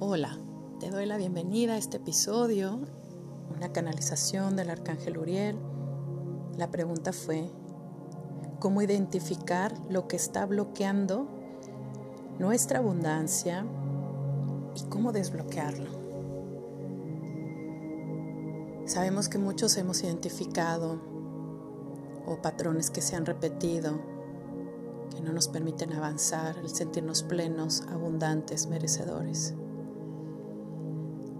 Hola, te doy la bienvenida a este episodio, una canalización del Arcángel Uriel. La pregunta fue, ¿cómo identificar lo que está bloqueando nuestra abundancia y cómo desbloquearlo? Sabemos que muchos hemos identificado o patrones que se han repetido que no nos permiten avanzar, el sentirnos plenos, abundantes, merecedores.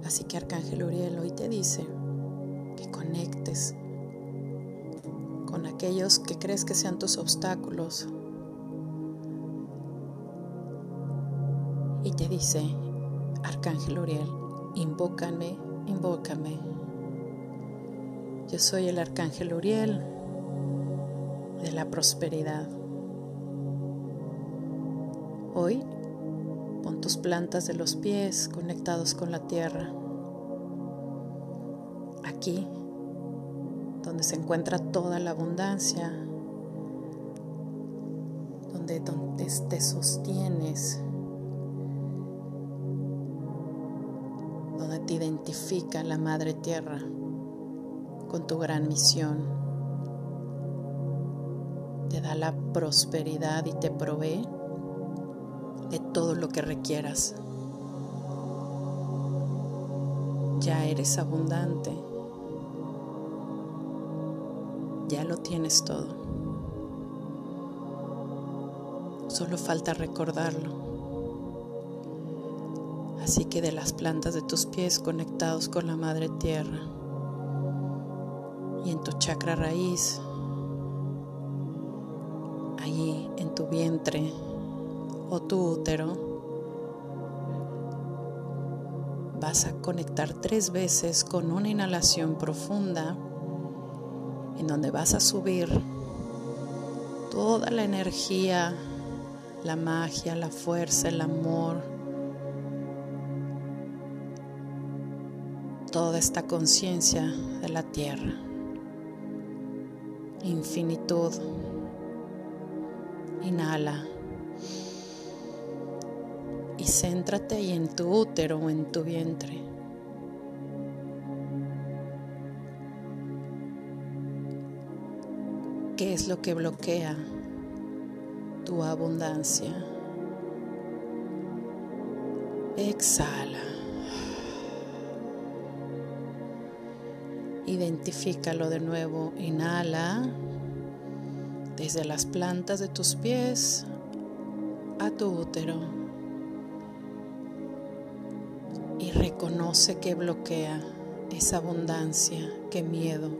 Así que Arcángel Uriel hoy te dice que conectes con aquellos que crees que sean tus obstáculos. Y te dice, Arcángel Uriel, invócame, invócame. Yo soy el Arcángel Uriel de la prosperidad. Hoy Pon tus plantas de los pies conectados con la tierra. Aquí, donde se encuentra toda la abundancia, donde, donde te sostienes, donde te identifica la Madre Tierra con tu gran misión. Te da la prosperidad y te provee de todo lo que requieras. Ya eres abundante. Ya lo tienes todo. Solo falta recordarlo. Así que de las plantas de tus pies conectados con la Madre Tierra y en tu chakra raíz, allí en tu vientre, o tu útero, vas a conectar tres veces con una inhalación profunda en donde vas a subir toda la energía, la magia, la fuerza, el amor, toda esta conciencia de la tierra, infinitud. Inhala céntrate ahí en tu útero o en tu vientre. ¿Qué es lo que bloquea tu abundancia? Exhala. Identifícalo de nuevo. Inhala desde las plantas de tus pies a tu útero. Y reconoce que bloquea esa abundancia, que miedo,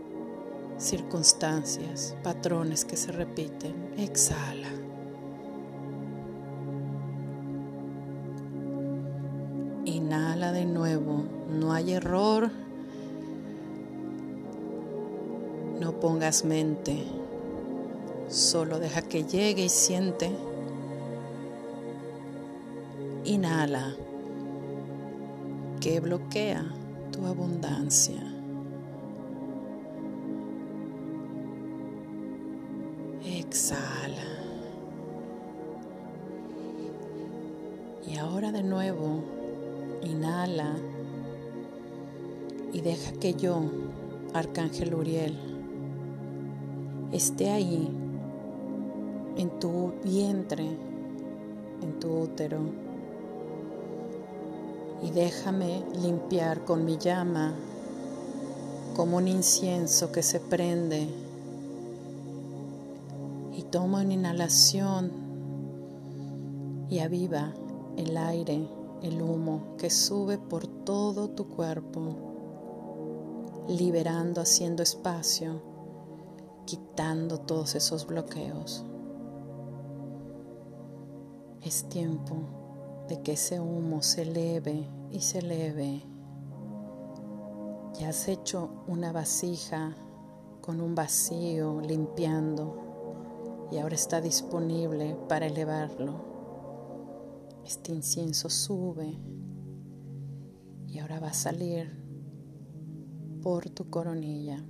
circunstancias, patrones que se repiten. Exhala. Inhala de nuevo. No hay error. No pongas mente. Solo deja que llegue y siente. Inhala que bloquea tu abundancia. Exhala. Y ahora de nuevo, inhala y deja que yo, Arcángel Uriel, esté ahí, en tu vientre, en tu útero y déjame limpiar con mi llama como un incienso que se prende y toma una inhalación y aviva el aire, el humo que sube por todo tu cuerpo, liberando, haciendo espacio, quitando todos esos bloqueos. Es tiempo de que ese humo se eleve y se eleve. Ya has hecho una vasija con un vacío limpiando y ahora está disponible para elevarlo. Este incienso sube y ahora va a salir por tu coronilla,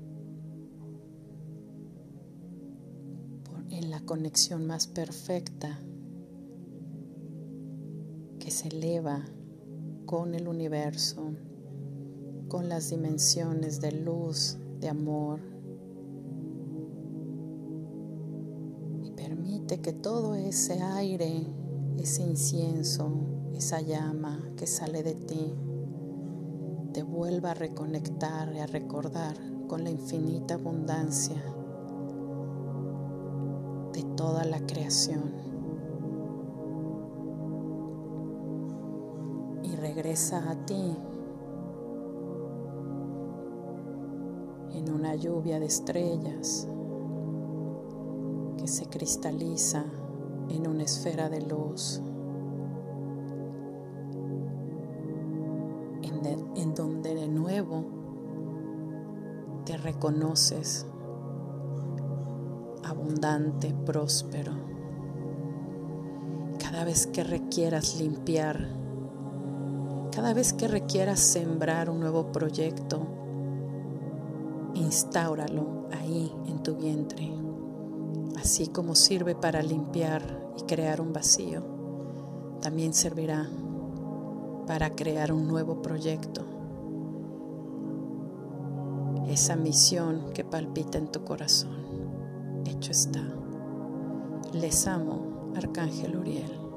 en la conexión más perfecta se eleva con el universo, con las dimensiones de luz, de amor. Y permite que todo ese aire, ese incienso, esa llama que sale de ti, te vuelva a reconectar y a recordar con la infinita abundancia de toda la creación. Regresa a ti en una lluvia de estrellas que se cristaliza en una esfera de luz. En, donde de nuevo te reconoces abundante, próspero. Cada vez que requieras limpiar, cada vez que requieras sembrar un nuevo proyecto, instáuralo ahí en tu vientre. Así como sirve para limpiar y crear un vacío, también servirá para crear un nuevo proyecto. Esa misión que palpita en tu corazón. Hecho está. Les amo, Arcángel Uriel.